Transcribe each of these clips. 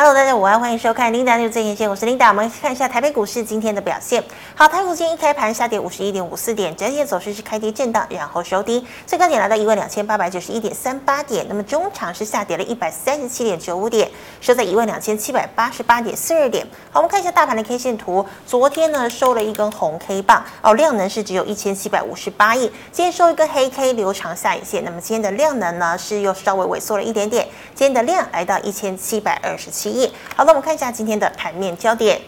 Hello，大家午安，欢迎收看 Linda News 最前线，我是 Linda。我们看一下台北股市今天的表现。好，台股今天一开盘下跌五十一点五四点，整体的走势是开低震荡，然后收低，最高点来到一万两千八百九十一点三八点。那么中场是下跌了一百三十七点九五点，收在一万两千七百八十八点四二点。好，我们看一下大盘的 K 线图，昨天呢收了一根红 K 棒，哦，量能是只有一千七百五十八亿，今天收一根黑 K 留长下影线，那么今天的量能呢是又稍微萎缩了一点点，今天的量来到一千七百二十七好的，我们看一下今天的盘面焦点。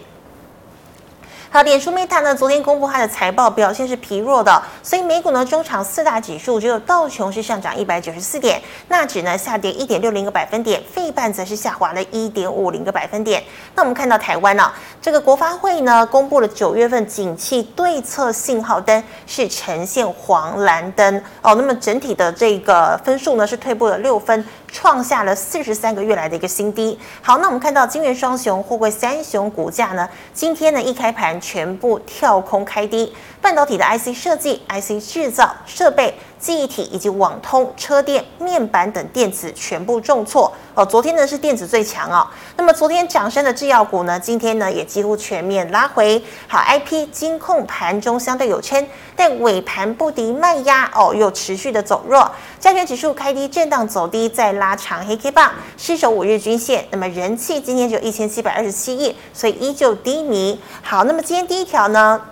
好，脸书 Meta 呢，昨天公布它的财报表现是疲弱的，所以美股呢中场四大指数只有道琼是上涨一百九十四点，纳指呢下跌一点六零个百分点，费半则是下滑了一点五零个百分点。那我们看到台湾呢、啊，这个国发会呢公布了九月份景气对策信号灯是呈现黄蓝灯哦，那么整体的这个分数呢是退步了六分。创下了四十三个月来的一个新低。好，那我们看到金元双雄、货柜三雄股价呢，今天呢一开盘全部跳空开低。半导体的 IC 设计、IC 制造、设备、记忆体以及网通、车电、面板等电子全部重挫。哦，昨天呢是电子最强哦。那么昨天涨升的制药股呢，今天呢也几乎全面拉回。好，IP 金控盘中相对有撑，但尾盘不敌卖压哦，又持续的走弱。加权指数开低震荡走低，再拉长黑 K 棒，失守五日均线。那么人气今天就一千七百二十七亿，所以依旧低迷。好，那么今天第一条呢？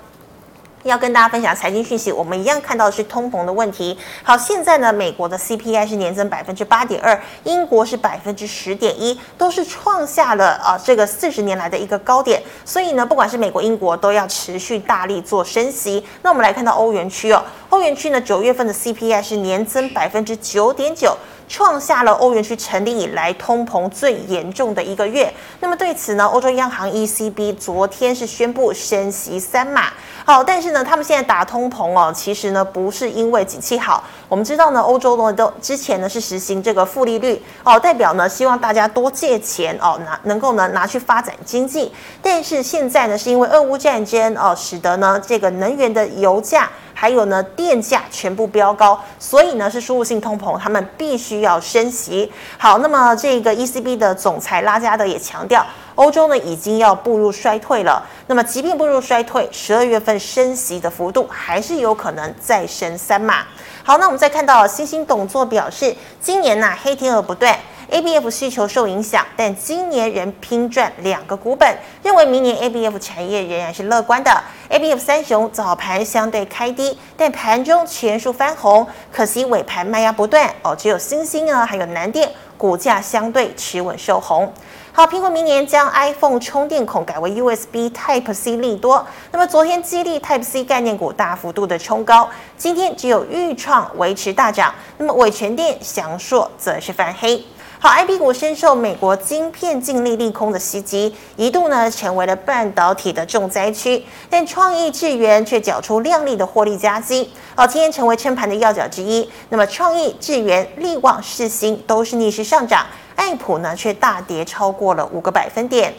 要跟大家分享财经讯息，我们一样看到的是通膨的问题。好，现在呢，美国的 CPI 是年增百分之八点二，英国是百分之十点一，都是创下了啊这个四十年来的一个高点。所以呢，不管是美国、英国都要持续大力做升息。那我们来看到欧元区哦，欧元区呢九月份的 CPI 是年增百分之九点九。创下了欧元区成立以来通膨最严重的一个月。那么对此呢，欧洲央行 ECB 昨天是宣布升息三码。好，但是呢，他们现在打通膨哦，其实呢不是因为景气好。我们知道呢，欧洲呢都之前呢是实行这个负利率哦，代表呢希望大家多借钱哦，拿能够呢拿去发展经济。但是现在呢，是因为俄乌战争哦，使得呢这个能源的油价。还有呢，电价全部飙高，所以呢是输入性通膨，他们必须要升息。好，那么这个 ECB 的总裁拉加德也强调，欧洲呢已经要步入衰退了。那么即便步入衰退，十二月份升息的幅度还是有可能再升三码。好，那我们再看到星星董座表示，今年呢、黑天鹅不断。ABF 需求受影响，但今年仍拼赚两个股本，认为明年 ABF 产业仍然是乐观的。ABF 三雄早盘相对开低，但盘中全数翻红，可惜尾盘卖压不断哦，只有欣兴啊，还有南电股价相对持稳收红。好，苹果明年将 iPhone 充电孔改为 USB Type C 利多，那么昨天激励 Type C 概念股大幅度的冲高，今天只有豫创维持大涨，那么伟权电、祥硕则是翻黑。好，IB 股深受美国晶片禁令利空的袭击，一度呢成为了半导体的重灾区，但创意智源却缴出亮丽的获利佳绩，好，今天成为撑盘的要角之一。那么创意智源、力旺、世芯都是逆势上涨，爱普呢却大跌超过了五个百分点。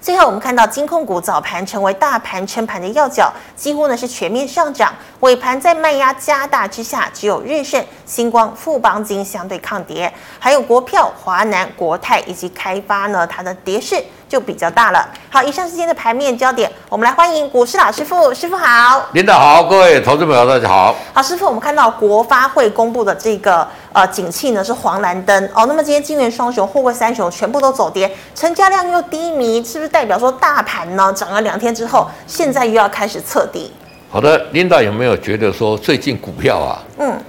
最后，我们看到金控股早盘成为大盘撑盘的要角，几乎呢是全面上涨。尾盘在卖压加大之下，只有日盛、星光、富邦金相对抗跌，还有国票、华南、国泰以及开发呢，它的跌势就比较大了。好，以上是今天的盘面焦点，我们来欢迎股市老师傅，师傅好。领导好，各位投资朋友大家好。好，师傅，我们看到国发会公布的这个呃景气呢是黄蓝灯哦，那么今天金元双雄、货柜三雄全部都走跌，成交量又低迷，是不是代表说大盘呢涨了两天之后，现在又要开始测底？好的，领导有没有觉得说最近股票啊，嗯，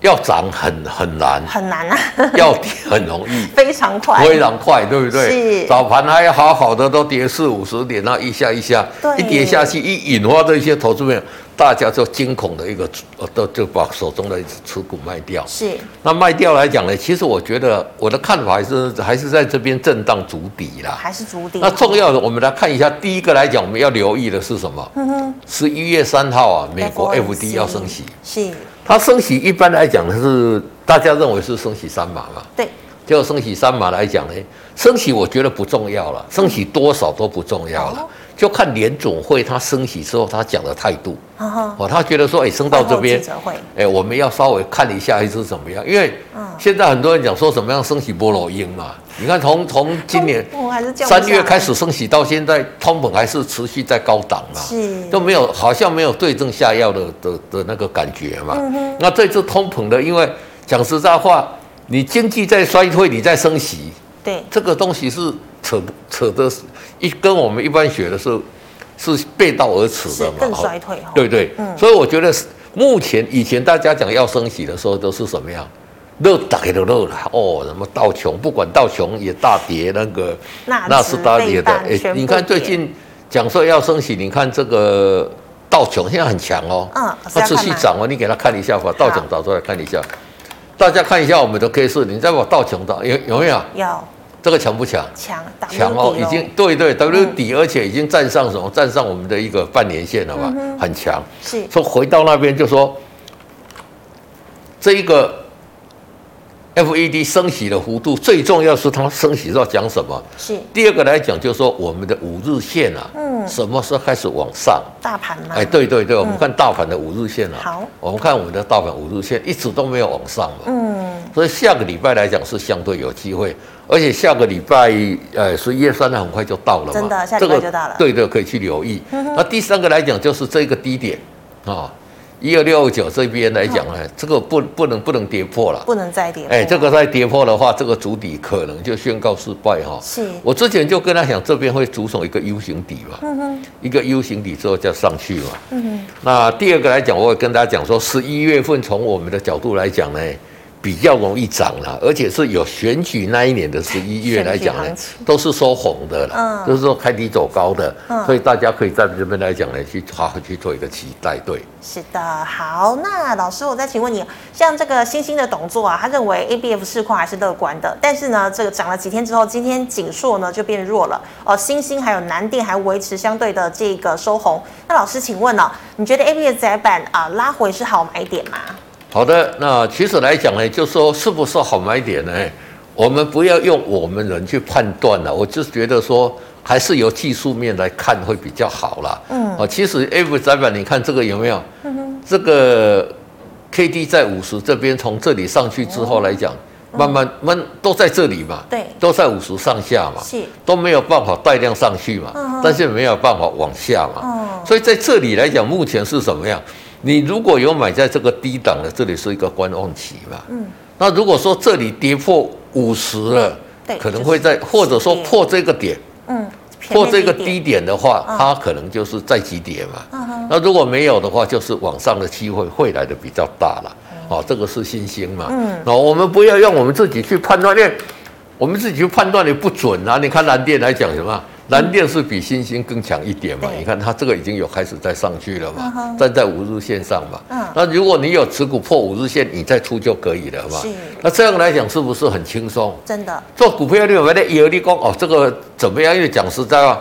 要涨很很难，很难啊，要跌很容易，非常快，非常快，对不对？是。早盘还好好的都跌四五十点，然后一下一下，一跌下去，一引发这些投资面，大家就惊恐的一个，都就把手中的持股卖掉。是。那卖掉来讲呢，其实我觉得我的看法还是还是在这边震荡筑底啦，还是筑底。那重要的，我们来看一下，第一个来讲，我们要留意的是什么？嗯哼。十一月三号啊，美国 FD 要升息，是。它升息一般来讲是大家认为是升息三码嘛？对。就升息三码来讲呢，升息我觉得不重要了，升息多少都不重要了，嗯、就看联总会他升息之后他讲的态度。哦，哦，他觉得说，哎，升到这边，哎，我们要稍微看一下还是怎么样？因为现在很多人讲说什么样升息菠萝鹰嘛，你看从从今年三月开始升息到现在，通膨还是持续在高档嘛，是。都没有好像没有对症下药的的的那个感觉嘛。嗯、那这次通膨的，因为讲实在话，你经济在衰退，你在升息，对。这个东西是扯扯的，一跟我们一般学的是是背道而驰的嘛，更衰退哈。对对，嗯、所以我觉得目前以前大家讲要升息的时候都是什么样？热打开了哦，什么道琼，不管道琼也大跌，那个那是大跌的。哎，你看最近讲说要升息，你看这个道琼现在很强哦，嗯，它持续涨哦，你给他看一下吧，道琼找出来看一下，大家看一下我们的 K 线，你再把道琼找有有没有？有。这个强不强？强，强哦，已经对对 W 底，而且已经站上什么？站上我们的一个半年线了嘛，很强。是。说回到那边就说这一个。FED 升息的幅度最重要是它升息要讲什么？是第二个来讲，就是说我们的五日线啊，嗯，什么时候开始往上？大盘吗？哎，对对对，我们看大盘的五日线啊，好，我们看我们的大盘五日线一直都没有往上嘛，嗯，所以下个礼拜来讲是相对有机会，而且下个礼拜呃十一月三号很快就到了嘛，真的，下个礼拜就到了，对对，可以去留意。那第三个来讲就是这个低点啊。一二六九这边来讲呢，嗯、这个不不能不能跌破了，不能再跌破。哎，这个再跌破的话，这个主底可能就宣告失败哈。是，我之前就跟他讲，这边会组成一个 U 型底嘛，嗯，一个 U 型底之后再上去嘛。嗯哼。那第二个来讲，我会跟大家讲说，十一月份从我们的角度来讲呢。比较容易涨了，而且是有选举那一年的十一月来讲呢，都是收红的了，嗯，就是说开低走高的，嗯，所以大家可以在这边来讲呢，去好好去做一个期待，对。是的，好，那老师，我再请问你，像这个星星的董座啊，他认为 ABF 市况还是乐观的，但是呢，这个涨了几天之后，今天景硕呢就变弱了，哦，星星还有南电还维持相对的这个收红，那老师请问呢，你觉得 ABF 窄板啊拉回是好买点吗？好的，那其实来讲呢，就说是不是好买点呢？我们不要用我们人去判断了，我就觉得说还是由技术面来看会比较好啦。嗯，啊，其实 F 载板，你看这个有没有？嗯哼，这个 K D 在五十这边，从这里上去之后来讲，慢慢慢都在这里嘛，对，都在五十上下嘛，是都没有办法带量上去嘛，但是没有办法往下嘛，所以在这里来讲，目前是什么样？你如果有买在这个低档的，这里是一个观望期嘛。嗯。那如果说这里跌破五十了，对，可能会在或者说破这个点，嗯，破这个低点的话，它可能就是再急跌嘛。嗯。那如果没有的话，就是往上的机会会来的比较大了。哦，这个是新兴嘛。嗯。那我们不要用我们自己去判断，因为我们自己去判断也不准啊。你看蓝电来讲什么？蓝电是比新星更强一点嘛？你看它这个已经有开始在上去了嘛，站、uh. 在五日线上嘛。嗯、uh。那如果你有持股破五日线，你再出就可以了嘛。是。那这样来讲是不是很轻松？真的。做股票你有没有有利功哦？这个怎么样？因为讲实在话，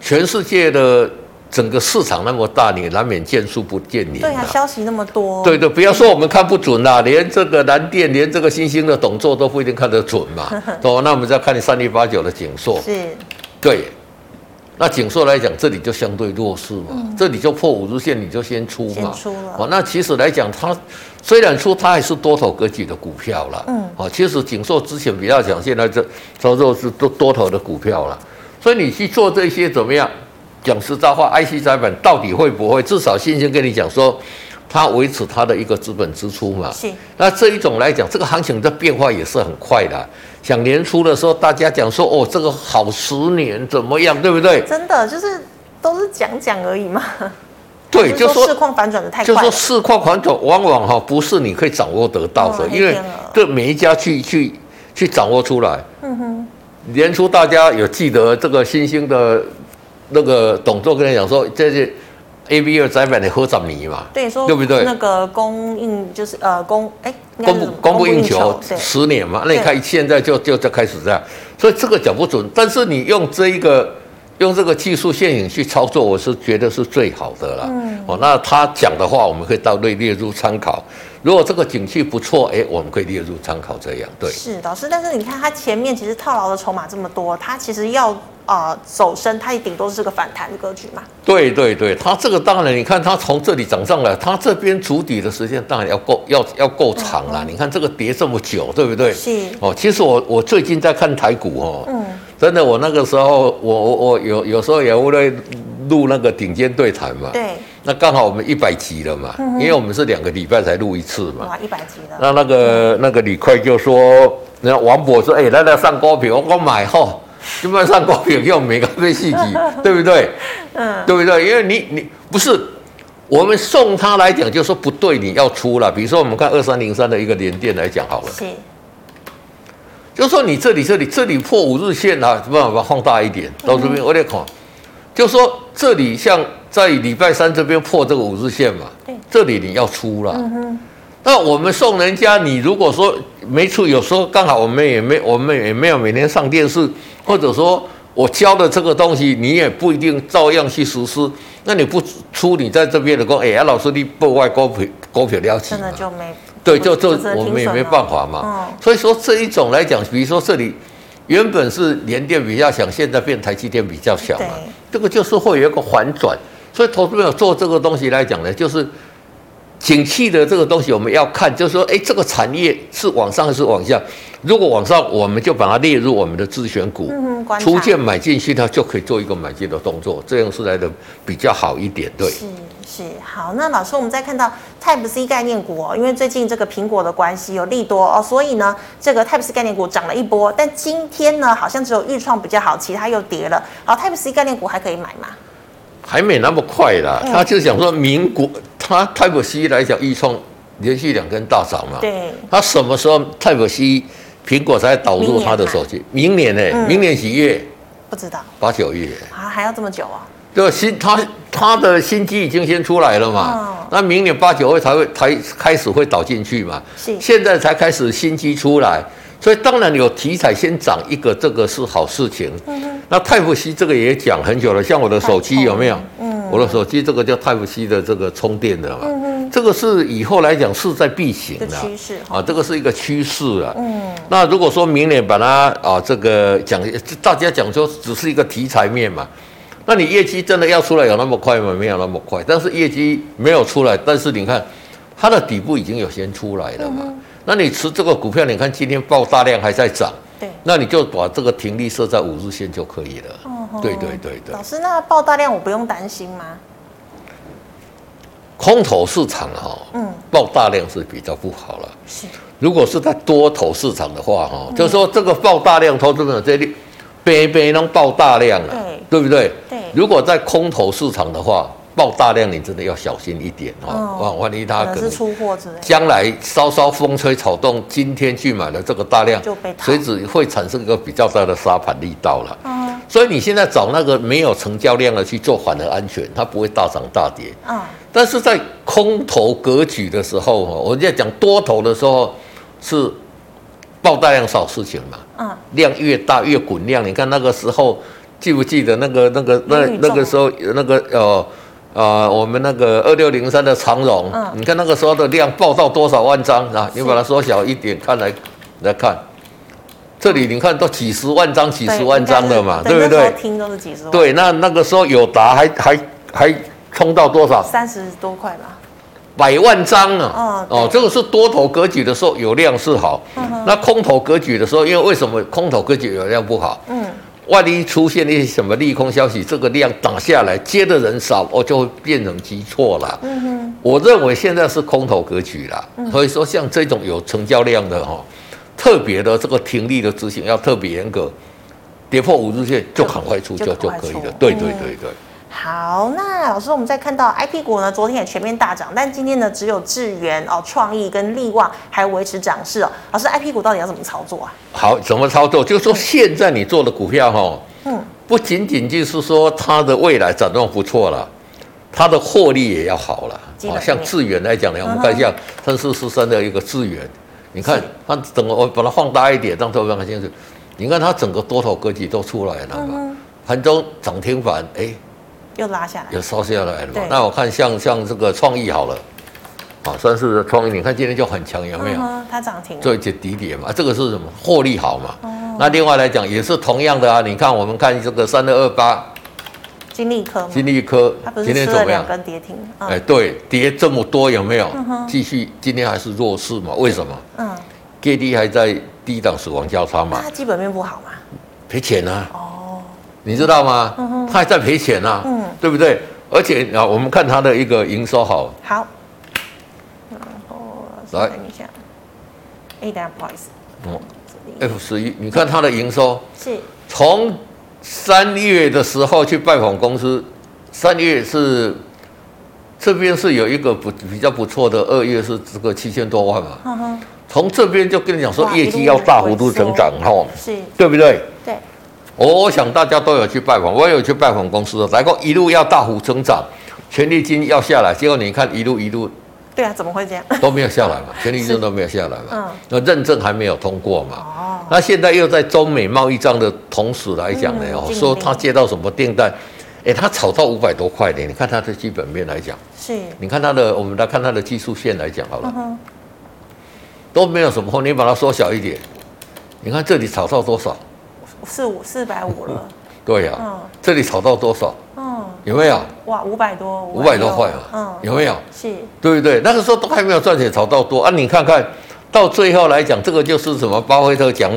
全世界的整个市场那么大，你难免见树不见林。对啊，消息那么多。对对，不要说我们看不准啦，连这个蓝电，连这个新兴的董座都不一定看得准嘛。哦，那我们再看你三零八九的景硕。是。对，那景硕来讲，这里就相对弱势嘛，嗯、这里就破五日线，你就先出嘛。先出了。哦，那其实来讲，它虽然说它还是多头格局的股票了，嗯，哦，其实景硕之前比较强，现在这操作是多多头的股票了，所以你去做这些怎么样？讲实在话，IC 载板到底会不会？至少先先跟你讲说。它维持它的一个资本支出嘛，是。那这一种来讲，这个行情的变化也是很快的。像年初的时候，大家讲说，哦，这个好十年怎么样，对不对？真的就是都是讲讲而已嘛。对，就说市况反转的太快。就说市况反转，往往哈不是你可以掌握得到的，因为这每一家去去去掌握出来。嗯哼。年初大家有记得这个新兴的那个董座跟你讲说，这是。A B 二载板的合掌泥嘛，对，说对不对？那个供应就是呃供哎，供不供不应求，十年嘛。那你看现在就就就开始这样，所以这个讲不准。但是你用这一个用这个技术陷阱去操作，我是觉得是最好的了。嗯，哦，那他讲的话，我们可以到内列入参考。如果这个景气不错，哎，我们可以列入参考这样。对，是老师，但是你看他前面其实套牢的筹码这么多，他其实要。呃走升，它也顶多是个反弹的格局嘛。对对对，它这个当然，你看它从这里涨上来，它这边筑底的时间当然要够，要要够长了。嗯、你看这个跌这么久，对不对？是哦，其实我我最近在看台股哦，嗯，真的，我那个时候我我我有有时候也会录那个顶尖对谈嘛。对。那刚好我们一百集了嘛，嗯、因为我们是两个礼拜才录一次嘛。哇，一百集了。那那个、嗯、那个李逵就说，那王博说，哎、欸，来来上高品，我我买后。就卖上股票用每个被细节，对不对？嗯，对不对？因为你你不是我们送他来讲，就说不对，你要出了。比如说我们看二三零三的一个连电来讲好了，是，就说你这里这里这里破五日线啊，没办法放大一点，到这边我得看，就说这里像在礼拜三这边破这个五日线嘛，这里你要出了。那我们送人家，你如果说没出，有时候刚好我们也没，我们也没有每天上电视，或者说我教的这个东西，你也不一定照样去实施。那你不出，你在这边的工，哎呀，老师你不外高票高票了起，真的就没对，就就我们也没办法嘛。所以说这一种来讲，比如说这里原本是联电比较强，现在变台积电比较强嘛，这个就是会有一个反转。所以投资朋友做这个东西来讲呢，就是。景气的这个东西我们要看，就是说，哎，这个产业是往上还是往下？如果往上，我们就把它列入我们的自选股，嗯出现买进去，它就可以做一个买进的动作，这样是来的比较好一点。对，是是好。那老师，我们再看到 Type C 概念股哦，因为最近这个苹果的关系有利多哦，所以呢，这个 Type C 概念股涨了一波，但今天呢，好像只有钰创比较好，其他又跌了。好，Type C 概念股还可以买吗？还没那么快啦，他就想说民国。它 Type C 来讲，一创连续两根大涨嘛。对。它什么时候 Type C 苹果才导入它的手机？明年呢？嗯、明年几月？不知道。八九月。啊，还要这么久啊？对，新它它的新机已经先出来了嘛。哦。那明年八九月才会才开始会导进去嘛。是。现在才开始新机出来，所以当然有题材先涨一个，这个是好事情。嗯。那 Type C 这个也讲很久了，像我的手机有没有？嗯。我的手机这个叫 Type C 的这个充电的嘛，这个是以后来讲势在必行的趋势啊，这个是一个趋势啊。嗯，那如果说明年把它啊这个讲，大家讲说只是一个题材面嘛，那你业绩真的要出来有那么快吗？没有那么快，但是业绩没有出来，但是你看它的底部已经有先出来了嘛。那你持这个股票，你看今天爆大量还在涨。对，那你就把这个停利设在五日线就可以了。哦吼，对对对对。老师，那爆大量我不用担心吗？空头市场哈，嗯，爆大量是比较不好了。是，如果是在多头市场的话哈，就是说这个爆大量，投资者这里杯杯能爆大量了，对，对不对？对。如果在空头市场的话。爆大量，你真的要小心一点哦！万万一他可能出货之类，将来稍稍风吹草动，今天去买了这个大量，就被随时会产生一个比较大的杀盘力道了。嗯，所以你现在找那个没有成交量的去做，反而安全，它不会大涨大跌。嗯，但是在空头格局的时候，我们在讲多头的时候是爆大量少事情嘛。嗯，量越大越滚量，你看那个时候记不记得那个那个那那个时候那个呃。啊、呃，我们那个二六零三的长荣，嗯，你看那个时候的量爆到多少万张啊？你把它缩小一点看来来看，这里你看都几十万张、几十万张的嘛，对，对不对？听都是几十万。对，那那个时候有达还还还冲到多少？三十多块吧。百万张啊！哦，哦，这个是多头格局的时候有量是好，嗯、那空头格局的时候，因为为什么空头格局有量不好？嗯。万一出现一些什么利空消息，这个量打下来，接的人少，我就会变成急挫了。嗯哼，我认为现在是空头格局了，所以说像这种有成交量的哈，特别的这个停利的执行要特别严格，跌破五日线就赶快出就就可以了。对对对对。好，那老师，我们再看到 I P 股呢，昨天也全面大涨，但今天呢，只有智源哦、创意跟力旺还维持涨势哦。老师，I P 股到底要怎么操作啊？好，怎么操作？就是说现在你做的股票哈，嗯，不仅仅就是说它的未来展望不错了，它的获利也要好了。好像智源来讲呢，我们看一下三四四三的一个智源，你看它整个我把它放大一点，让各位看清楚。你看它整个多头格局都出来了嘛，盘中涨停板，哎。又拉下来，又烧下来了嘛？那我看像像这个创意好了，啊，算是创意。你看今天就很强，有没有？嗯、它涨停，做一些底点嘛。这个是什么？获利好嘛？哦、那另外来讲也是同样的啊，你看我们看这个三二二八，金利科，金利科，它不是吃了两根跌停？哎，对，跌这么多有没有？继续，今天还是弱势嘛？为什么？嗯，K D 还在低档死亡交叉嘛？它基本面不好嘛？赔钱啊！哦，你知道吗？嗯哼，它还在赔钱啊，嗯，对不对？而且啊，我们看它的一个营收好，好，然后来看一下，A 单不好意思，哦，F 十一，你看它的营收。是。从三月的时候去拜访公司，三月是这边是有一个不比较不错的，二月是这个七千多万嘛，嗯哼，从这边就跟你讲说业绩要大幅度成长哈，是，对不对？对。我想大家都有去拜访，我也有去拜访公司的，然后一路要大幅增长，权利金要下来，结果你看一路一路，对啊，怎么会这样？都没有下来嘛，权利金都没有下来嘛，嗯，那认证还没有通过嘛，哦，那现在又在中美贸易战的同时来讲呢，哦，说他接到什么订单，哎，他炒到五百多块的，你看他的基本面来讲，是，你看他的，我们来看他的技术线来讲好了，嗯，都没有什么，你把它缩小一点，你看这里炒到多少？四五四百五了，对呀，嗯，这里炒到多少？嗯，有没有？哇，五百多，五百多块啊，嗯，有没有？是，对不对？那个时候都还没有赚钱，炒到多啊！你看看到最后来讲，这个就是什么？巴菲特讲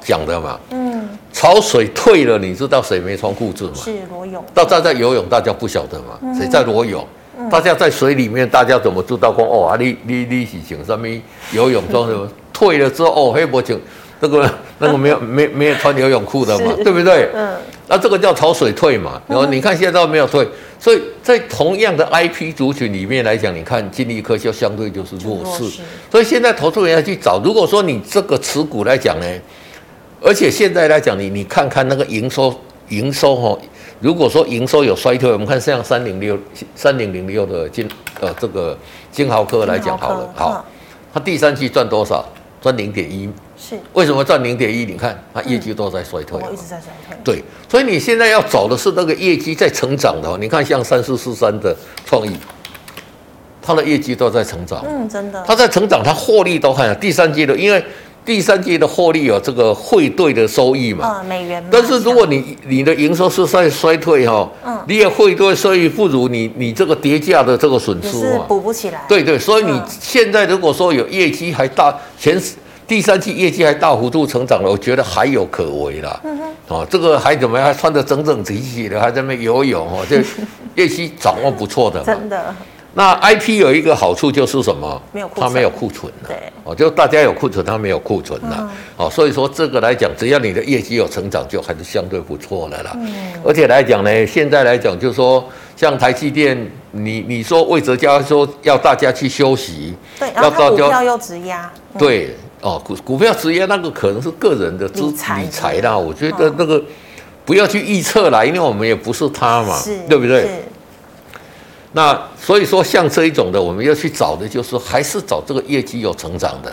讲的嘛，嗯，潮水退了，你知道谁没穿裤子吗？是裸泳。到站在游泳，大家不晓得嘛？谁在裸泳？大家在水里面，大家怎么知道？说哦啊，你你你是穿什么游泳装什么？退了之后哦，黑脖颈。这个 那个没有没没有穿游泳裤的嘛，对不对？嗯，那这个叫潮水退嘛。然后你看现在都没有退，所以在同样的 IP 族群里面来讲，你看金利科就相对就是弱势。所以现在投资人要去找，如果说你这个持股来讲呢，而且现在来讲，你你看看那个营收营收哈，如果说营收有衰退，我们看像三零六三零零六的金呃这个金豪科来讲好了，好，它第三季赚多少？赚零点一。是为什么赚零点一？你看它业绩都在衰退，一直在衰退。对，所以你现在要找的是那个业绩在成长的。你看像三四四三的创意，它的业绩都在成长。嗯，真的。它在成长，它获利都看第三季的，因为第三季的获利有这个汇兑的收益嘛。美元。但是如果你你的营收是在衰退哈，嗯，你也汇兑收益不如你你这个跌价的这个损失嘛，补不起来。对对，所以你现在如果说有业绩还大前。第三季业绩还大幅度成长了，我觉得还有可为啦。嗯哼，哦，这个还怎么样？还穿得整整齐齐的，还在那游泳哦，这 业绩掌握不错的。真的。那 IP 有一个好处就是什么？没有库存。它没有库存了。对。哦，就大家有库存，它没有库存了。嗯。哦，所以说这个来讲，只要你的业绩有成长，就还是相对不错的啦。嗯。而且来讲呢，现在来讲就是说，像台积电，你你说魏哲家说要大家去休息，对，然后要股票又直压。对。哦，股股票直接那个可能是个人的资理财啦，我觉得那个不要去预测啦，因为我们也不是他嘛，对不对？那所以说，像这一种的，我们要去找的就是还是找这个业绩有成长的，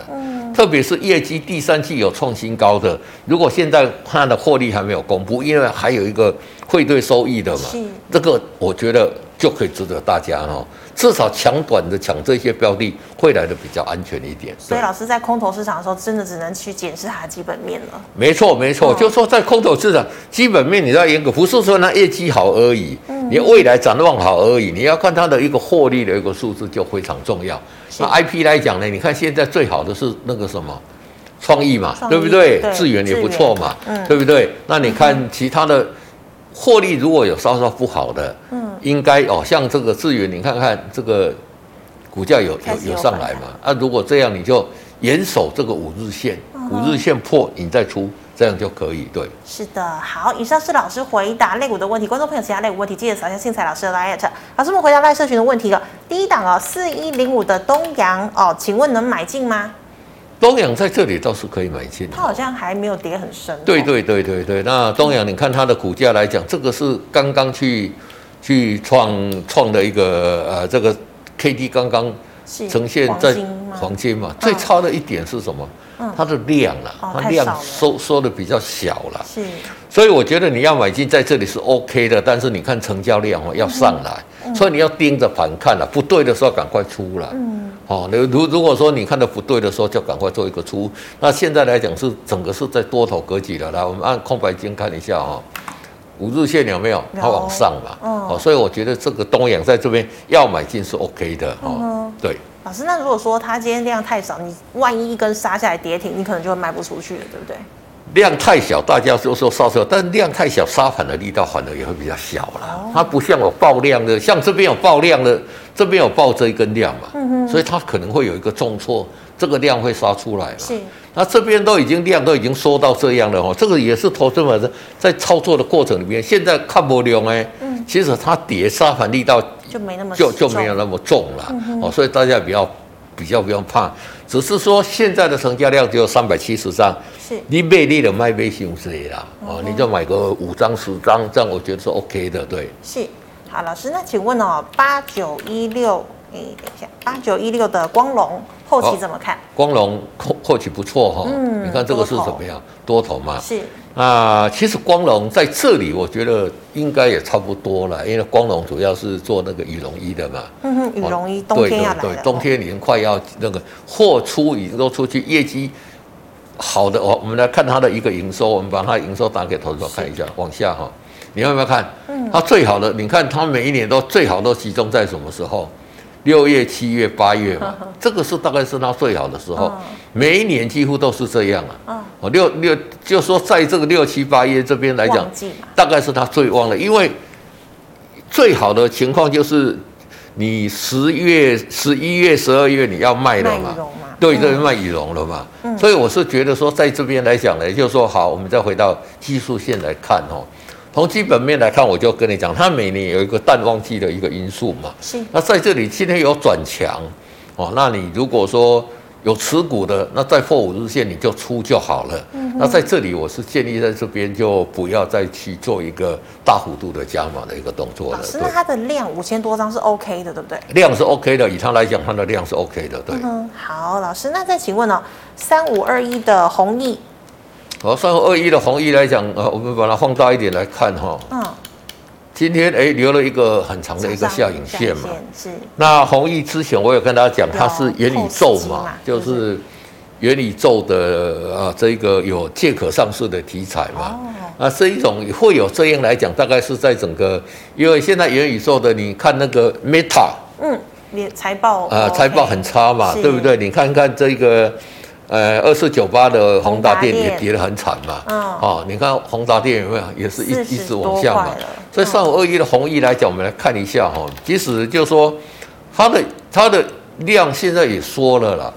特别是业绩第三季有创新高的。如果现在它的获利还没有公布，因为还有一个汇兑收益的嘛，这个我觉得就可以值得大家哦。至少抢短的抢这些标的会来的比较安全一点。所以老师在空头市场的时候，真的只能去检视它的基本面了。没错，没错，就说在空头市场基本面，你要严格，不是说那业绩好而已，你未来展望好而已，你要看它的一个获利的一个数字就非常重要。那 IP 来讲呢，你看现在最好的是那个什么创意嘛，对不对？智源也不错嘛，对不对？那你看其他的。获利如果有稍稍不好的，嗯，应该哦，像这个智源，你看看这个股价有有有上来嘛？啊，如果这样，你就严守这个五日线，五日线破你再出，这样就可以。对，是的，好，以上是老师回答类股的问题，观众朋友其他类股问题记得扫一下信彩老师的 LINE。老师们回答赖社群的问题了，第一档哦，四一零五的东阳哦，请问能买进吗？东阳在这里倒是可以买进，它好像还没有跌很深。对对对对对，那东阳你看它的股价来讲，这个是刚刚去去创创的一个呃，这个 K D 刚刚呈现在黄金嘛。最差的一点是什么？它的量了，它量收收的比较小了。是，所以我觉得你要买进在这里是 OK 的，但是你看成交量哦要上来，所以你要盯着盘看了，不对的时候赶快出来。嗯。哦，如如如果说你看的不对的时候，就赶快做一个出。那现在来讲是整个是在多头格局的，来，我们按空白金看一下哈、哦，五日线有没有？它往上嘛，哦，哦，所以我觉得这个东阳在这边要买进是 OK 的，哦，嗯、对。老师，那如果说它今天量太少，你万一一根杀下来跌停，你可能就会卖不出去了，对不对？量太小，大家就说刹车，但量太小，杀盘的力道反而也会比较小了。哦、它不像我爆量的，像这边有爆量的，这边有爆这一根量嘛，嗯、所以它可能会有一个重挫，这个量会杀出来嘛。是，那这边都已经量都已经缩到这样了哦，这个也是投资者在操作的过程里面，现在看不量哎，嗯、其实它跌杀盘力道就没那么就就没有那么重了、嗯、哦，所以大家比较比较不用怕。只是说现在的成交量只有三百七十张，是你卖力的卖卖熊市啦，哦，你就买个五张十张，这样我觉得是 OK 的，对。是，好，老师，那请问哦，八九一六，哎，等一下，八九一六的光隆后期怎么看？哦、光隆后后期不错哈、哦，嗯，你看这个是怎么样？多头嘛，是。啊，其实光隆在这里，我觉得应该也差不多了，因为光隆主要是做那个羽绒衣的嘛。嗯哼，羽绒衣冬天要来冬天已经快要那个货出已经都出去，业绩好的哦。我们来看它的一个营收，我们把它营收打给投资者看一下，往下哈，你有没有看？嗯，它最好的，你看它每一年都最好都集中在什么时候？六月、七月、八月嘛，这个是大概是它最好的时候，每一年几乎都是这样啊。哦，六六，就说在这个六七八月这边来讲，大概是它最旺的，因为最好的情况就是你十月、十一月、十二月你要卖了嘛，对，这边卖羽绒了嘛。所以我是觉得说，在这边来讲呢，就是说好，我们再回到技术线来看哦。从基本面来看，我就跟你讲，它每年有一个淡旺季的一个因素嘛。是。那在这里今天有转强，哦，那你如果说有持股的，那在破五日线你就出就好了。嗯。那在这里我是建议在这边就不要再去做一个大幅度的加码的一个动作了。老师，那它的量五千多张是 OK 的，对不对？量是 OK 的，以它来讲，它的量是 OK 的，对。嗯。好，老师，那再请问呢、哦，三五二一的红毅。好，三五二一的红毅来讲，呃，我们把它放大一点来看哈。嗯。今天哎，留了一个很长的一个下影线嘛。是。那弘毅之前我有跟大家讲，它是元宇宙嘛，就是元宇宙的啊，这个有借壳上市的题材嘛。哦。啊，这一种会有这样来讲，大概是在整个，因为现在元宇宙的，你看那个 Meta，嗯，财报啊，财报很差嘛，对不对？你看看这个。呃，二四九八的宏达电也跌得很惨嘛，嗯，哦，你看宏达电有没有，也是一一直往下嘛，所以上午二一的弘毅来讲，我们来看一下哈，即使就是说它的它的量现在也缩了啦，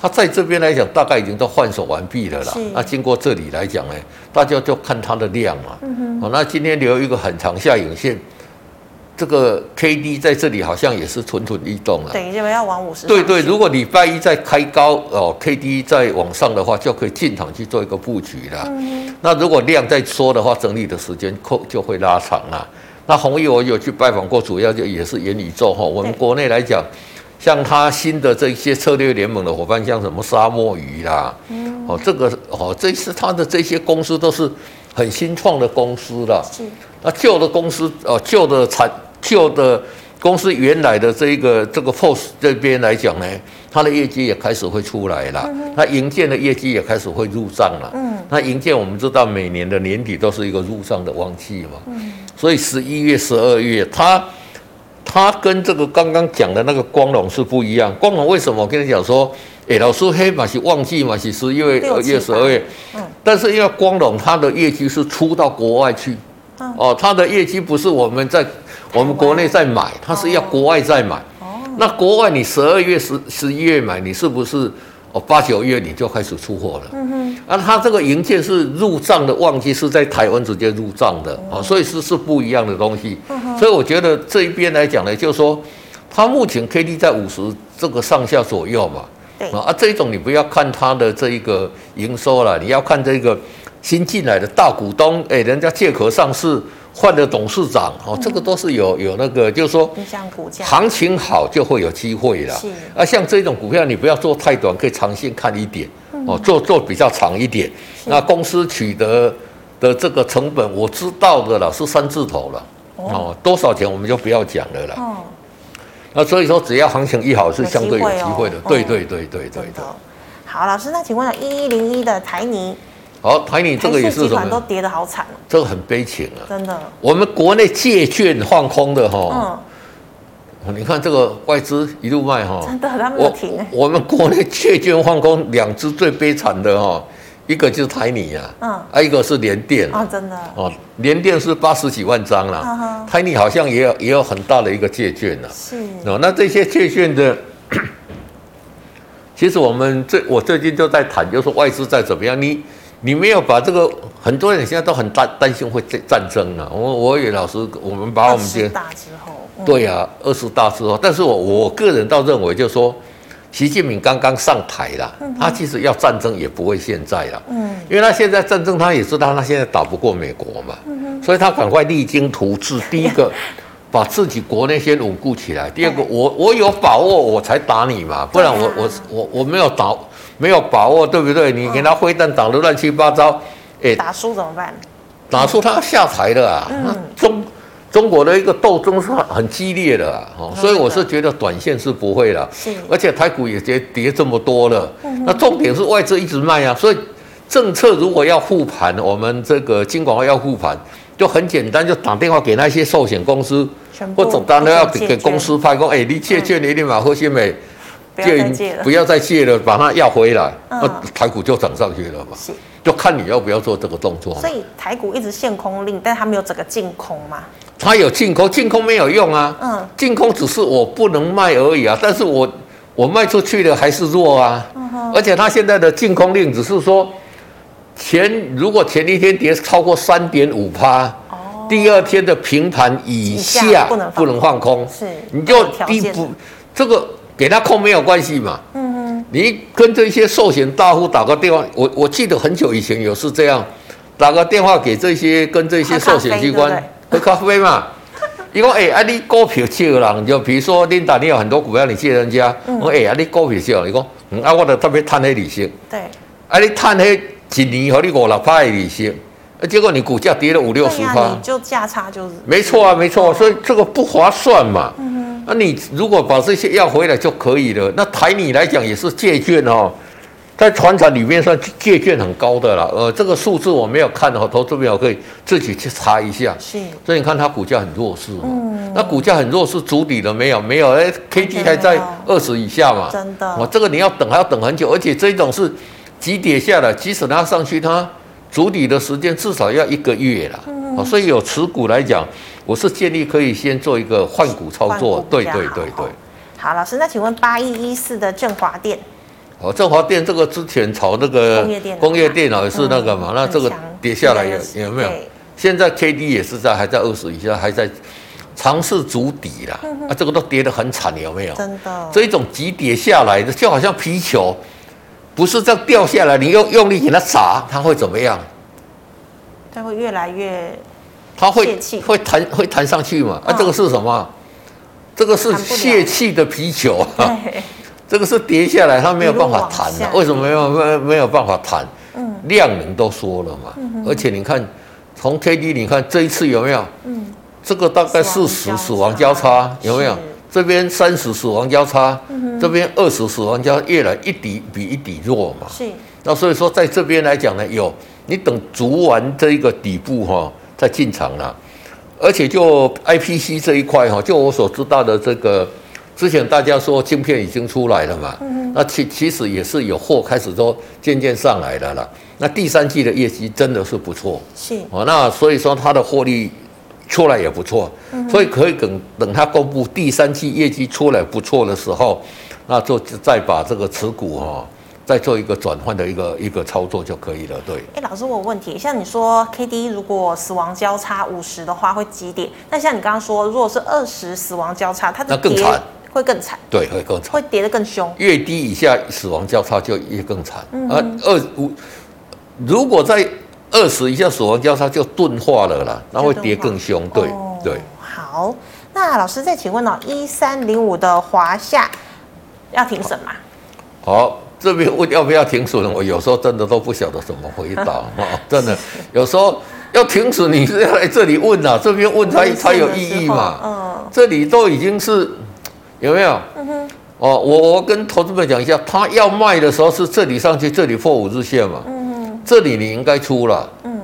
它在这边来讲大概已经都换手完毕了啦，那经过这里来讲呢，大家就看它的量嘛，哦，那今天留一个很长下影线。这个 K D 在这里好像也是蠢蠢欲动了，等于要往五十。对对，如果礼拜一再开高哦，K D 再往上的话，就可以进场去做一个布局了。嗯、那如果量再缩的话，整理的时间扣就会拉长了。那弘毅我有去拜访过，主要就也是元宇宙哈。我们国内来讲，像他新的这些策略联盟的伙伴，像什么沙漠鱼啦，嗯、哦这个哦这是他的这些公司都是很新创的公司了。是。那旧的公司哦，旧的产旧的公司原来的这一个这个 POS 这边来讲呢，它的业绩也开始会出来了。它营建的业绩也开始会入账了。嗯。那营建我们知道每年的年底都是一个入账的旺季嘛。嗯。所以十一月、十二月，它它跟这个刚刚讲的那个光荣是不一样。光荣为什么我跟你讲说，哎，老师黑马是旺季嘛，是十一月、二月、十二月。嗯。但是因为光荣它的业绩是出到国外去。哦，它的业绩不是我们在我们国内在买，它是要国外在买。哦，那国外你十二月、十十一月买，你是不是哦八九月你就开始出货了？嗯哼。啊，它这个营建是入账的旺季是在台湾直接入账的哦，所以是是不一样的东西。嗯哼。所以我觉得这一边来讲呢，就是说它目前 K D 在五十这个上下左右嘛。对。啊，这一种你不要看它的这一个营收了，你要看这个。新进来的大股东，哎，人家借壳上市换了董事长，哦，这个都是有有那个，就是说，行情好就会有机会了。是。啊，像这种股票，你不要做太短，可以长线看一点，哦，做做比较长一点。那公司取得的这个成本，我知道的了，是三字头了，哦，多少钱我们就不要讲了啦。那所以说，只要行情一好，是相对有机会的。对对对对对的。好，老师，那请问了，一一零一的台泥，好，台泥这个也是什么？都跌得好惨，这个很悲情啊，真的。我们国内借券放空的哈，嗯，你看这个外资一路卖哈，真的，他没有停。我们国内借券放空两只最悲惨的哈，一个就是台泥啊，嗯，啊一个是联电啊，真的，哦，联电是八十几万张了，台泥好像也有也有很大的一个借券呐，是，哦，那这些借券的。其实我们最我最近就在谈，就是外资在怎么样，你你没有把这个很多人现在都很担担心会战战争啊。我我也老实，我们把我们这大之后，嗯、对呀、啊，二十大之后，但是我我个人倒认为，就是说习近平刚刚上台了，嗯、他其实要战争也不会现在了，嗯，因为他现在战争他也知道他现在打不过美国嘛，嗯、所以他赶快励精图治，第一个。把自己国内先稳固起来。第二个，我我有把握，我才打你嘛，不然我我我我没有打，没有把握，对不对？你给他飞弹打得乱七八糟，哎，打输怎么办？打输他下台的啊！中中国的一个斗争是很激烈的啊，所以我是觉得短线是不会了。是，而且台股也跌跌这么多了，那重点是外资一直卖啊，所以政策如果要护盘，我们这个金管会要护盘，就很简单，就打电话给那些寿险公司。或总单都要给公司派工，哎，你借券你一定把核心美借不要再借了，把它要回来，那台股就涨上去了嘛。是，就看你要不要做这个动作。所以台股一直限空令，但它没有整个净空嘛？它有净空，净空没有用啊。嗯，净空只是我不能卖而已啊，但是我我卖出去的还是弱啊。嗯。而且它现在的净空令只是说，前如果前一天跌超过三点五趴。第二天的平盘以下不能放空，是你就低不这个给他扣没有关系嘛。嗯嗯，你跟这些寿险大户打个电话，我我记得很久以前有是这样，打个电话给这些跟这些寿险机关喝咖啡嘛。伊讲哎，啊你股票借人，就比如说琳达，你有很多股票你借人家，我哎啊你股票借人，你讲嗯啊我就特别贪黑利息，对，啊你贪黑一年和你五六趴的利息。结果你股价跌了五六十趴，你就价差就是没错啊，没错，所以这个不划算嘛。那你如果把这些要回来就可以了。那台你来讲也是借券哦，在船产里面算借券很高的了。呃，这个数字我没有看哦，投资朋友可以自己去查一下。是，所以你看它股价很弱势嘛。嗯，那股价很弱势，筑底了没有？没有，哎，K D 还在二十以下嘛。真的，我这个你要等还要等很久，而且这种是急跌下来，即使它上去它。筑底的时间至少要一个月了，嗯、所以有持股来讲，我是建议可以先做一个换股操作。对对对对。好，老师，那请问八一一四的振华电？哦，振华电这个之前炒那个工业电脑也是那个嘛，嗯、那这个跌下来有有没有？对现在 K D 也是在还在二十以下，还在尝试筑底了。嗯、啊，这个都跌得很惨，有没有？真的。这一种急跌下来的，就好像皮球。不是这样掉下来，你用用力给它砸，它会怎么样？它会越来越，它会会弹会弹上去嘛？啊，这个是什么？这个是泄气的皮球啊！这个是跌下来，它没有办法弹了。为什么没有没没有办法弹？嗯，量能都说了嘛。而且你看，从 K D 你看这一次有没有？嗯，这个大概四十死亡交叉有没有？这边三十死亡交叉，嗯、哼这边二十死亡交叉，越来一底比一底弱嘛。是。那所以说，在这边来讲呢，有你等足完这一个底部哈、哦，再进场了。而且就 I P C 这一块哈，就我所知道的这个，之前大家说晶片已经出来了嘛。嗯、那其其实也是有货开始都渐渐上来了啦。那第三季的业绩真的是不错。是。哦，那所以说它的获利。出来也不错，所以可以等等它公布第三季业绩出来不错的时候，那就再把这个持股哈，再做一个转换的一个一个操作就可以了。对。哎，老师，我有问题，像你说 K D 如果死亡交叉五十的话会几点，那像你刚刚说，如果是二十死亡交叉，它的更惨会更惨，对，会更惨，会跌得更凶。越低以下死亡交叉就越更惨，而二五如果在。二十以下死亡交叉就钝化了啦，那会跌更凶。对、哦、对。好，那老师再请问哦，一三零五的华夏要停损吗？好，这边问要不要停损？我有时候真的都不晓得怎么回答啊，真的有时候要停损，你是要来这里问啊，这边问才才有意义嘛。嗯，这里都已经是有没有？哦，我我跟投资们讲一下，他要卖的时候是这里上去，这里破五日线嘛。嗯哼。这里你应该出了。嗯。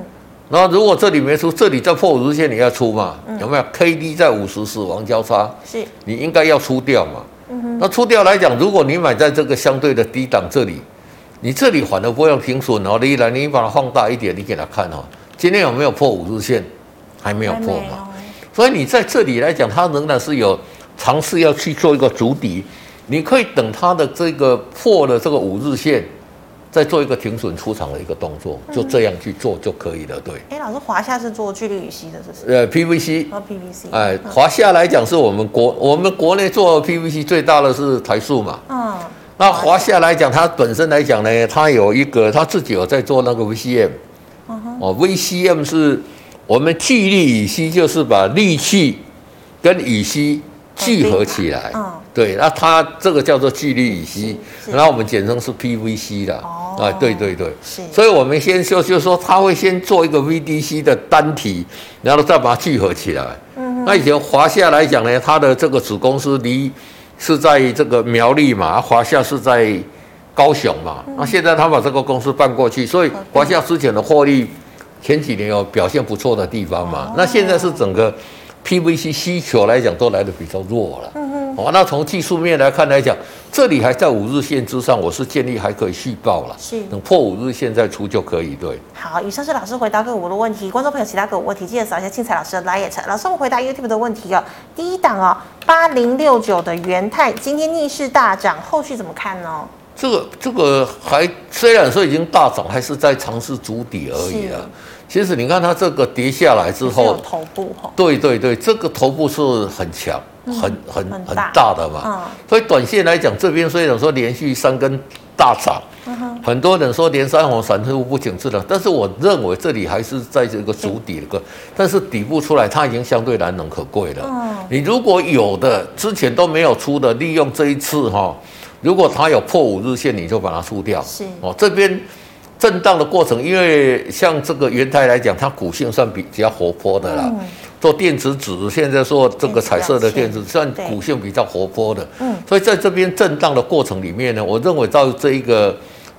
然后如果这里没出，这里再破五日线，你要出嘛？嗯、有没有？K D 在五十死亡交叉，是。你应该要出掉嘛？嗯。那出掉来讲，如果你买在这个相对的低档这里，你这里反而不用停损哦。你来，你把它放大一点，你给他看哦。今天有没有破五日线？还没有破嘛？所以你在这里来讲，它仍然是有尝试要去做一个筑底。你可以等它的这个破了这个五日线，再做一个停损出场的一个动作，就这样去做就可以了。对。哎，老师，华夏是做聚氯乙烯的，这是？呃，PVC。哦，PVC。哎，华夏来讲是我们国我们国内做 PVC 最大的是台塑嘛。嗯。那华夏来讲，它本身来讲呢，它有一个它自己有在做那个 VCM。哦，VCM 是我们聚氯乙烯，就是把氯气跟乙烯聚合起来。嗯。对，那它这个叫做聚氯乙烯，然后我们简称是 PVC 的。哦，啊，对对对，是。所以我们先说，就是说，它会先做一个 VDC 的单体，然后再把它聚合起来。嗯。那以前华夏来讲呢，它的这个子公司离是在这个苗栗嘛，华夏是在高雄嘛。那现在他把这个公司搬过去，所以华夏之前的获利前几年有表现不错的地方嘛。那现在是整个 PVC 需求来讲都来的比较弱了。嗯哦，那从技术面来看来讲，这里还在五日线之上，我是建议还可以续报了。是，等破五日线再出就可以。对，好，以上是老师回答个我的问题，观众朋友其他个股问题记得扫一下庆彩老师的 LINE。老师，我们回答 YouTube 的问题哦。第一档哦，八零六九的元泰今天逆势大涨，后续怎么看呢？这个这个还虽然说已经大涨，还是在尝试筑底而已啊。其实你看它这个跌下来之后，头部哈，对对对，这个头部是很强。很很很大的嘛，所以短线来讲，这边虽然说连续三根大涨，很多人说连三红散户不景气了，但是我认为这里还是在这个主底的，但是底部出来，它已经相对难能可贵了。你如果有的之前都没有出的，利用这一次哈，如果它有破五日线，你就把它出掉。是哦，这边震荡的过程，因为像这个元太来讲，它股性算比较活泼的啦。做电子纸，现在说这个彩色的电子，算股性比较活泼的，嗯，所以在这边震荡的过程里面呢，我认为到这一个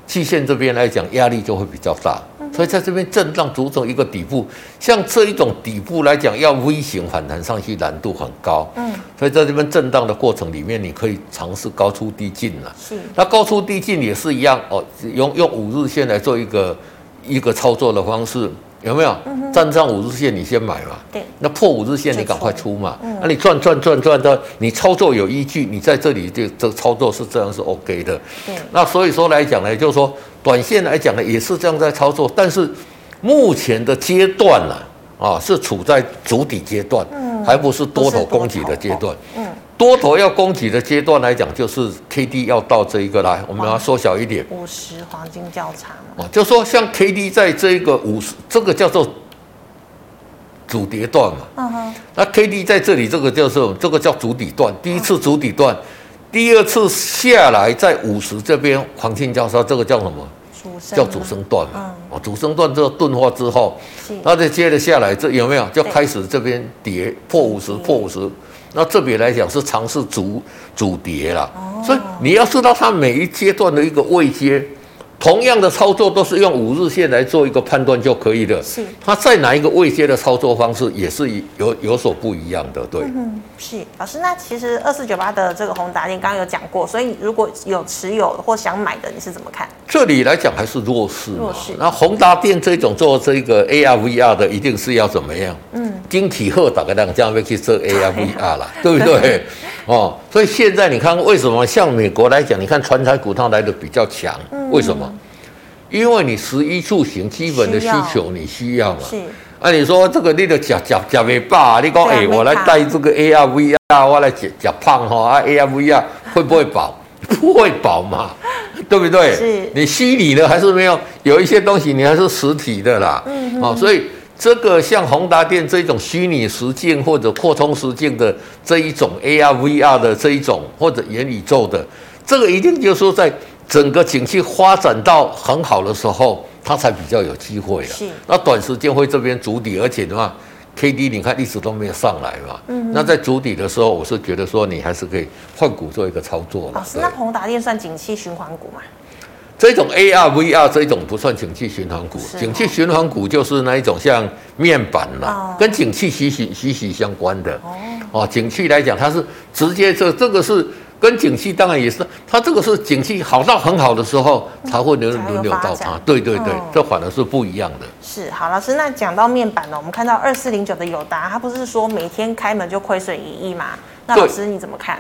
季线这边来讲，压力就会比较大，所以在这边震荡组成一个底部，像这一种底部来讲，要微型反弹上去难度很高，嗯，所以在这边震荡的过程里面，你可以尝试高出低进了，是，那高出低进也是一样哦，用用五日线来做一个一个操作的方式。有没有站上五日线？你先买嘛。对。那破五日线，你赶快出嘛。嗯。那你赚赚赚赚的，你操作有依据，你在这里就这操作是这样是 OK 的。对。那所以说来讲呢，就是说短线来讲呢，也是这样在操作，但是目前的阶段呢，啊，是处在筑底阶段，嗯，还不是多头攻击的阶段。嗯。多头要攻击的阶段来讲，就是 K D 要到这一个来，我们要缩小一点。五十黄金交叉嘛。就说像 K D 在这一个五十，这个叫做主跌段嘛。嗯哼。那 K D 在这里，这个叫做这个叫主底段，第一次主底段，第二次下来在五十这边黄金交叉，这个叫什么？叫主升段嘛。哦，主升段之后钝化之后，那再接着下来，这有没有就开始这边跌破五十，破五十。那这边来讲是尝试主主跌了，所以你要知道它每一阶段的一个位阶。同样的操作都是用五日线来做一个判断就可以了。是，它在哪一个位阶的操作方式也是有有所不一样的。对，嗯，是老师。那其实二四九八的这个宏达电刚刚有讲过，所以如果有持有或想买的，你是怎么看？这里来讲还是弱势。弱势。那宏达电这种做这个 AR VR 的，一定是要怎么样？嗯，晶体后打个量，这样会去做 AR VR 了，对不对？哦，所以现在你看，为什么像美国来讲，你看传产股它来的比较强？为什么？因为你食衣住行基本的需求你需要嘛，是。啊，你说这个你的假假假尾巴，你讲哎，我来带这个 AR VR，我来假假胖哈啊，AR VR 会不会饱？不会饱嘛，对不对？是。你虚拟的还是没有？有一些东西你还是实体的啦。嗯。哦，所以这个像宏达电这种虚拟实境或者扩充实境的这一种 AR VR 的这一种或者元宇宙的，这个一定就是说在。整个景气发展到很好的时候，它才比较有机会啊。是，那短时间会这边筑底，而且的话 K D 你看一直都没有上来嘛，嗯，那在筑底的时候，我是觉得说你还是可以换股做一个操作。老师，那宏达电算景气循环股吗？这种 A R V R 这种不算景气循环股，景气循环股就是那一种像面板啦，跟景气息息息息相关的。哦，景气来讲，它是直接这这个是跟景气当然也是，它这个是景气好到很好的时候才会轮轮流到它。对对对，这反而是不一样的。是好，老师，那讲到面板呢，我们看到二四零九的友达，它不是说每天开门就亏损一亿吗？那老师你怎么看？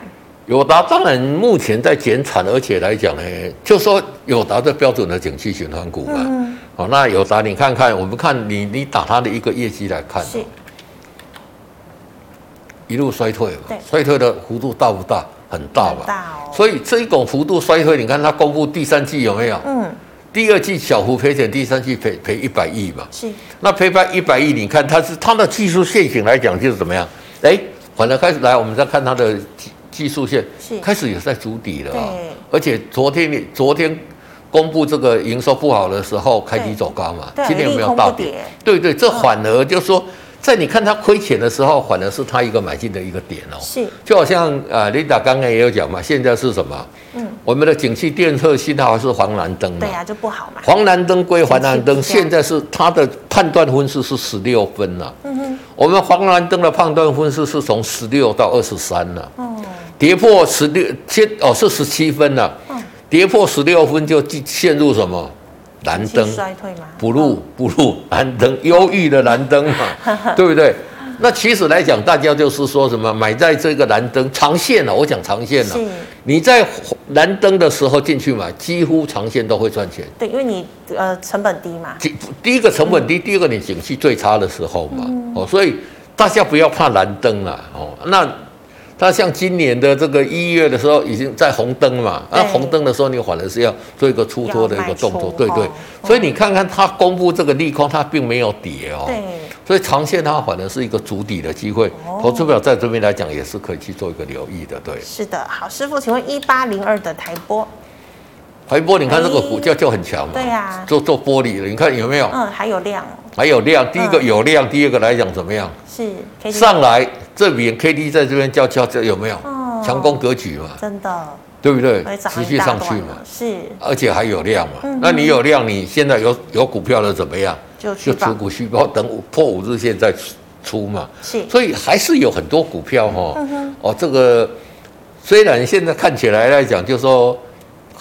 友达当然目前在减产，而且来讲呢，就说友达的标准的景气循环股嘛。嗯、好，那友达你看看，我们看你你打它的一个业绩来看，是一路衰退，嘛衰退的幅度大不大？很大吧？大哦。所以这一种幅度衰退，你看它公布第三季有没有？嗯。第二季小幅赔钱，第三季赔赔一百亿嘛。是。那赔赔一百亿，你看它是它的技术线型来讲就是怎么样？哎，反而开始来，我们再看它的。技术线开始也在筑底了啊，而且昨天你昨天公布这个营收不好的时候开低走高嘛，今天有没有大跌？对对，这反而就是说，在你看它亏钱的时候，反而是它一个买进的一个点哦。是，就好像啊，Linda 刚刚也有讲嘛，现在是什么？嗯，我们的景气电测信号是黄蓝灯嘛？对呀，就不好嘛。黄蓝灯归黄蓝灯，现在是它的判断分数是十六分了。嗯哼，我们黄蓝灯的判断分数是从十六到二十三了。跌破十六，先哦是十七分了。嗯，跌破十六分就陷入什么蓝灯衰退嘛？不入不入蓝灯，忧郁的蓝灯嘛，对不对？那其实来讲，大家就是说什么买在这个蓝灯长线了，我讲长线了。是。你在蓝灯的时候进去买，几乎长线都会赚钱。对，因为你呃成本低嘛。第第一个成本低，第二个你景气最差的时候嘛。哦，所以大家不要怕蓝灯了哦。那。它像今年的这个一月的时候，已经在红灯嘛，那红灯的时候，你反而是要做一个出脱的一个动作，对对。所以你看看它公布这个利空，它并没有跌哦。对。所以长线它反而是一个筑底的机会，投资表在这边来讲也是可以去做一个留意的，对。是的，好，师傅，请问一八零二的台波，台波，你看这个股价就很强嘛，对呀，做做玻璃的，你看有没有？嗯，还有量。还有量，第一个有量，第二个来讲怎么样？是上来这边 K D 在这边叫叫叫有没有？强攻格局嘛，真的，对不对？持续上去嘛，是，而且还有量嘛。那你有量，你现在有有股票了怎么样？就就持股续报，等破五日线再出嘛。是，所以还是有很多股票哈。哦，这个虽然现在看起来来讲，就说。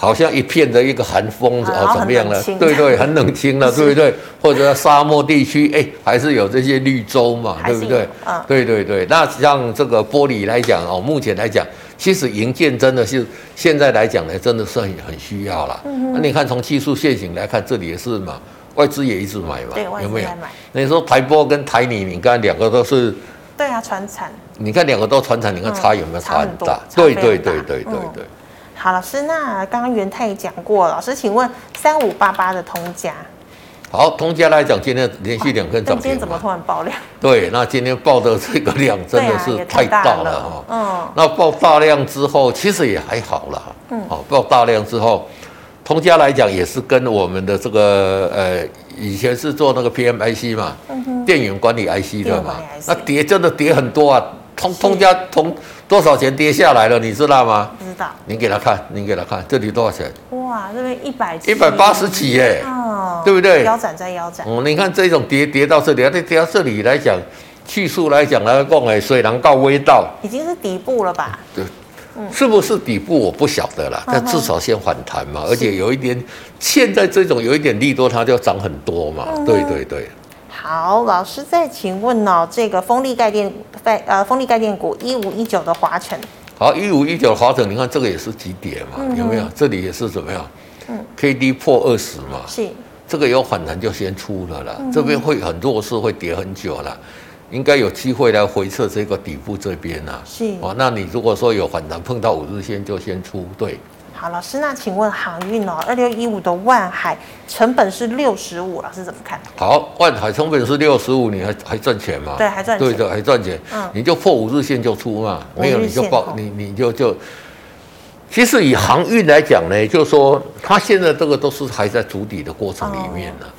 好像一片的一个寒风哦，怎么样了？对对，很冷清了，对不对？或者沙漠地区，哎，还是有这些绿洲嘛，对不对？对对对。那像这个玻璃来讲哦，目前来讲，其实营建真的是现在来讲呢，真的是很很需要了。那你看从技术线型来看，这里也是嘛，外资也一直买嘛，有没有？那你说台玻跟台泥，你看两个都是。对啊，传产。你看两个都传产，你看差有没有差很大？对对对对对对。好，老师，那刚刚元泰也讲过，老师，请问三五八八的通家，好，通家来讲，今天连续两根涨停，今天怎么突然爆量？对，那今天爆的这个量真的是太大了哈。嗯，那爆大量之后，其实也还好了。嗯，好，爆大量之后，通家来讲也是跟我们的这个呃，以前是做那个 PMIC 嘛，嗯，电源管理 IC 的嘛，那跌真的跌很多啊。通通家通多少钱跌下来了？你知道吗？不知道。您给他看，您给他看，这里多少钱？哇，这边一百一百八十几耶，哦，对不对？腰斩再腰斩。哦，你看这种跌跌到这里，跌跌到这里来讲，技术来讲来讲，哎，水能到微到，已经是底部了吧？对，嗯，是不是底部我不晓得了，但至少先反弹嘛，而且有一点，现在这种有一点利多，它就涨很多嘛，对对对。好，老师再请问哦，这个风力概念，呃，风力概念股一五一九的华晨。好，一五一九的华晨，你看这个也是急跌嘛，嗯、有没有？这里也是怎么样？嗯，K D 破二十嘛，是，这个有反弹就先出了啦，这边会很弱势，会跌很久了，应该有机会来回测这个底部这边啊。是，哦，那你如果说有反弹碰到五日线就先出，对。好，老师，那请问航运哦，二六一五的万海成本是六十五，老师怎么看？好，万海成本是六十五，你还还赚钱吗？对，还赚钱。对的，还赚钱。嗯，你就破五日线就出嘛，没有你就报，你你就就。其实以航运来讲呢，就是说它现在这个都是还在筑底的过程里面呢。哦、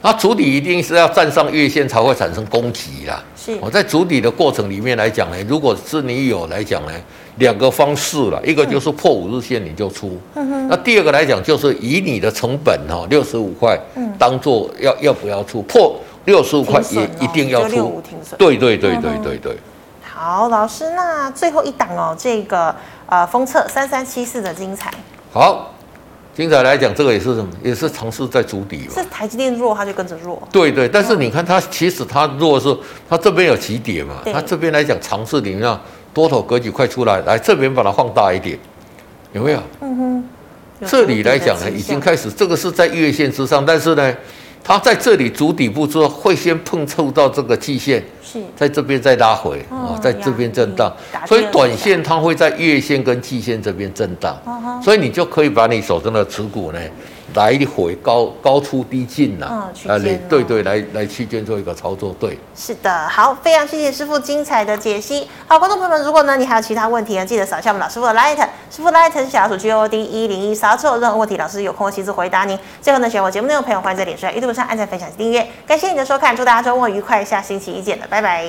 那筑底一定是要站上月线才会产生攻击啦。是，我在筑底的过程里面来讲呢，如果是你有来讲呢，两个方式了，一个就是破五日线你就出，嗯，那第二个来讲就是以你的成本哈六十五块，嗯，当做要要不要出破六十五块也一定要出，对对对对对对。好，老师，那最后一档哦，这个呃，封测三三七四的精彩。好，精彩来讲，这个也是什么？也是尝试在筑底嘛。是台积电弱，它就跟着弱。对对，但是你看它，其实它弱是它这边有起点嘛？它这边来讲尝试，你看多头格局快出来，来这边把它放大一点，有没有？嗯哼。这里来讲呢，已经开始，这个是在月线之上，但是呢。它在这里主底部之后，会先碰触到这个季线，是在这边再拉回啊，在这边震荡，所以短线它会在月线跟季线这边震荡，所以你就可以把你手中的持股呢。来回高高出低进呐，啊，对对对，来来区间做一个操作，对，是的，好，非常谢谢师傅精彩的解析。好，观众朋友们，如果呢你还有其他问题呢，记得扫一下我们老师傅的 Light，师傅 Light 是小老鼠 G O D 一零一，扫之后任何问题，老师有空会亲自回答您。最后呢，喜欢我节目内容的朋友，欢迎在脸书、YouTube 上按赞、分享、订阅。感谢你的收看，祝大家周末愉快，下星期一见了，拜拜。